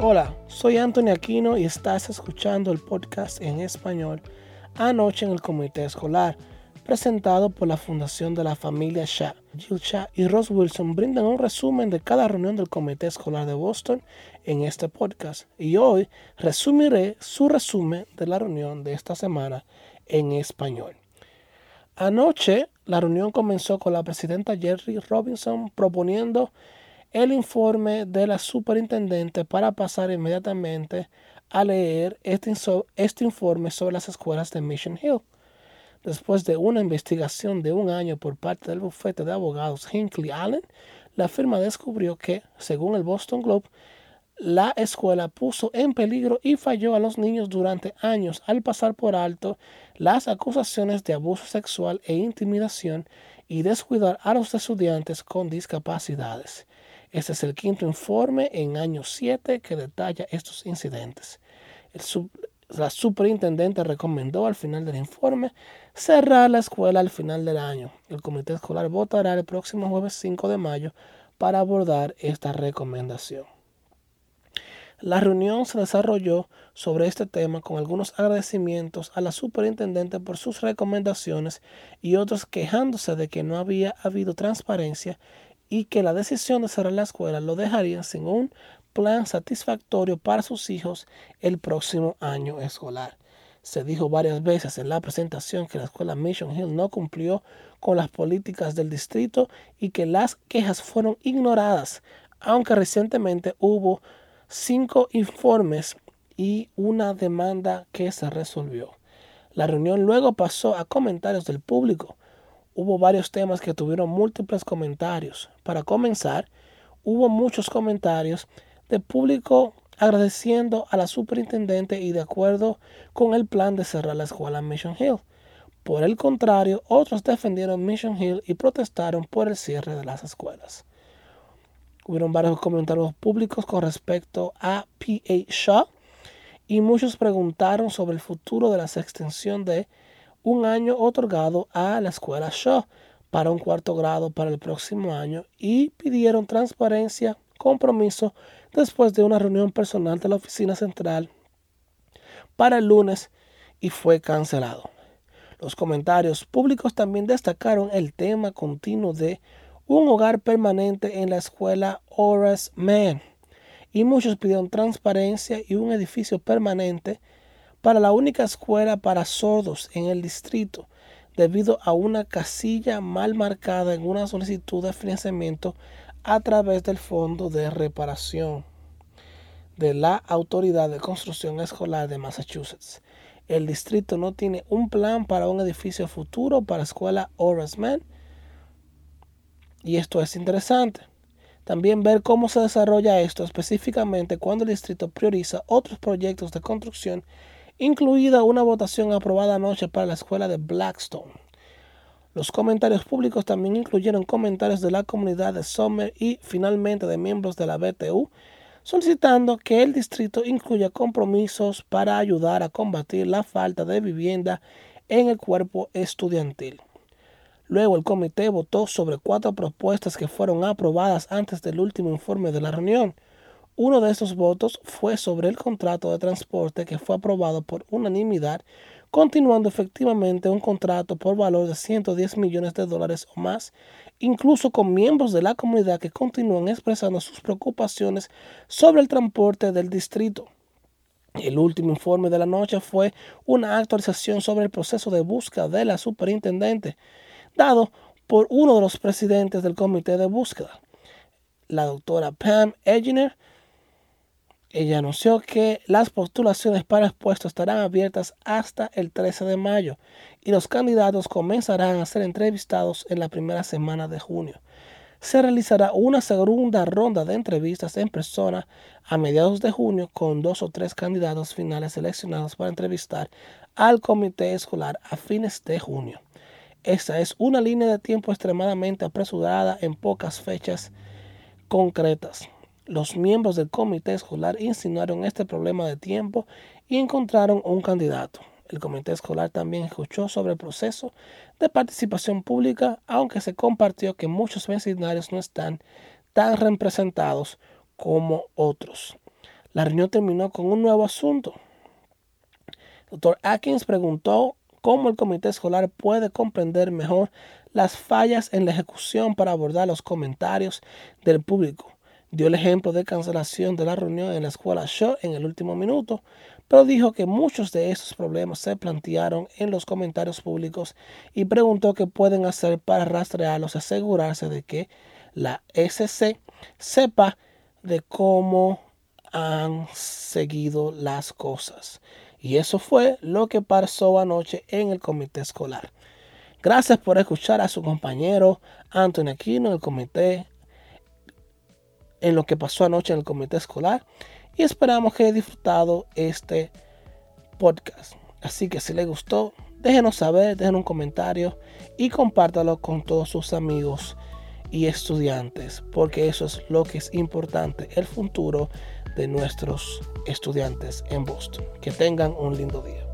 Hola, soy Anthony Aquino y estás escuchando el podcast en español Anoche en el Comité Escolar, presentado por la Fundación de la Familia Shah. Jill Shah y Ross Wilson brindan un resumen de cada reunión del Comité Escolar de Boston en este podcast y hoy resumiré su resumen de la reunión de esta semana en español. Anoche la reunión comenzó con la presidenta Jerry Robinson proponiendo el informe de la superintendente para pasar inmediatamente a leer este, este, informe sobre las escuelas de Mission Hill. Después de una investigación de un año por parte del bufete de abogados Hinckley Allen, la firma descubrió que, según el Boston Globe, la escuela puso en peligro y falló a los niños durante años al pasar por alto las acusaciones de abuso sexual e intimidación y descuidar a los estudiantes con discapacidades. Este es el quinto informe en año 7 que detalla estos incidentes. la superintendente recomendó al final del informe cerrar la escuela al final del año. El comité escolar votará el próximo jueves 5 de mayo para abordar esta recomendación. La reunión se desarrolló sobre este tema con algunos agradecimientos a la superintendente por sus recomendaciones y otros quejándose de que no había habido transparencia y que la decisión de cerrar la escuela lo dejaría sin un plan satisfactorio para sus hijos el próximo año escolar. Se dijo varias veces en la presentación que la escuela Mission Hill no cumplió con las políticas del distrito y que las quejas fueron ignoradas, aunque recientemente hubo cinco informes y una demanda que se resolvió. La reunión luego pasó a comentarios del público hubo varios temas que tuvieron múltiples comentarios. Para comenzar, hubo muchos comentarios de público agradeciendo a la superintendente y de acuerdo con el plan de cerrar la escuela Mission Hill. Por el contrario, otros defendieron Mission Hill y protestaron por el cierre de las escuelas. Hubieron varios comentarios públicos con respecto a P.A. Shaw y muchos preguntaron sobre el futuro de la extensión de un año otorgado a la escuela Shaw para un cuarto grado para el próximo año y pidieron transparencia, compromiso después de una reunión personal de la oficina central para el lunes y fue cancelado. Los comentarios públicos también destacaron el tema continuo de un hogar permanente en la escuela Horace Mann y muchos pidieron transparencia y un edificio permanente para la única escuela para sordos en el distrito debido a una casilla mal marcada en una solicitud de financiamiento a través del Fondo de Reparación de la Autoridad de Construcción Escolar de Massachusetts. El distrito no tiene un plan para un edificio futuro para la escuela Horace Mann. Y esto es interesante. También ver cómo se desarrolla esto específicamente cuando el distrito prioriza otros proyectos de construcción incluida una votación aprobada anoche para la escuela de Blackstone. Los comentarios públicos también incluyeron comentarios de la comunidad de Summer y finalmente de miembros de la BTU, solicitando que el distrito incluya compromisos para ayudar a combatir la falta de vivienda en el cuerpo estudiantil. Luego el comité votó sobre cuatro propuestas que fueron aprobadas antes del último informe de la reunión. Uno de estos votos fue sobre el contrato de transporte que fue aprobado por unanimidad, continuando efectivamente un contrato por valor de 110 millones de dólares o más, incluso con miembros de la comunidad que continúan expresando sus preocupaciones sobre el transporte del distrito. El último informe de la noche fue una actualización sobre el proceso de búsqueda de la superintendente, dado por uno de los presidentes del comité de búsqueda, la doctora Pam Eginer, ella anunció que las postulaciones para el puesto estarán abiertas hasta el 13 de mayo y los candidatos comenzarán a ser entrevistados en la primera semana de junio. Se realizará una segunda ronda de entrevistas en persona a mediados de junio con dos o tres candidatos finales seleccionados para entrevistar al comité escolar a fines de junio. Esta es una línea de tiempo extremadamente apresurada en pocas fechas concretas. Los miembros del comité escolar insinuaron este problema de tiempo y encontraron un candidato. El comité escolar también escuchó sobre el proceso de participación pública, aunque se compartió que muchos vecindarios no están tan representados como otros. La reunión terminó con un nuevo asunto. Dr. Atkins preguntó cómo el comité escolar puede comprender mejor las fallas en la ejecución para abordar los comentarios del público. Dio el ejemplo de cancelación de la reunión en la escuela Shaw en el último minuto, pero dijo que muchos de esos problemas se plantearon en los comentarios públicos y preguntó qué pueden hacer para rastrearlos y asegurarse de que la SC sepa de cómo han seguido las cosas. Y eso fue lo que pasó anoche en el comité escolar. Gracias por escuchar a su compañero Anthony Aquino el comité, en lo que pasó anoche en el comité escolar. Y esperamos que haya disfrutado este podcast. Así que si le gustó, déjenos saber, déjenos un comentario y compártalo con todos sus amigos y estudiantes, porque eso es lo que es importante, el futuro de nuestros estudiantes en Boston. Que tengan un lindo día.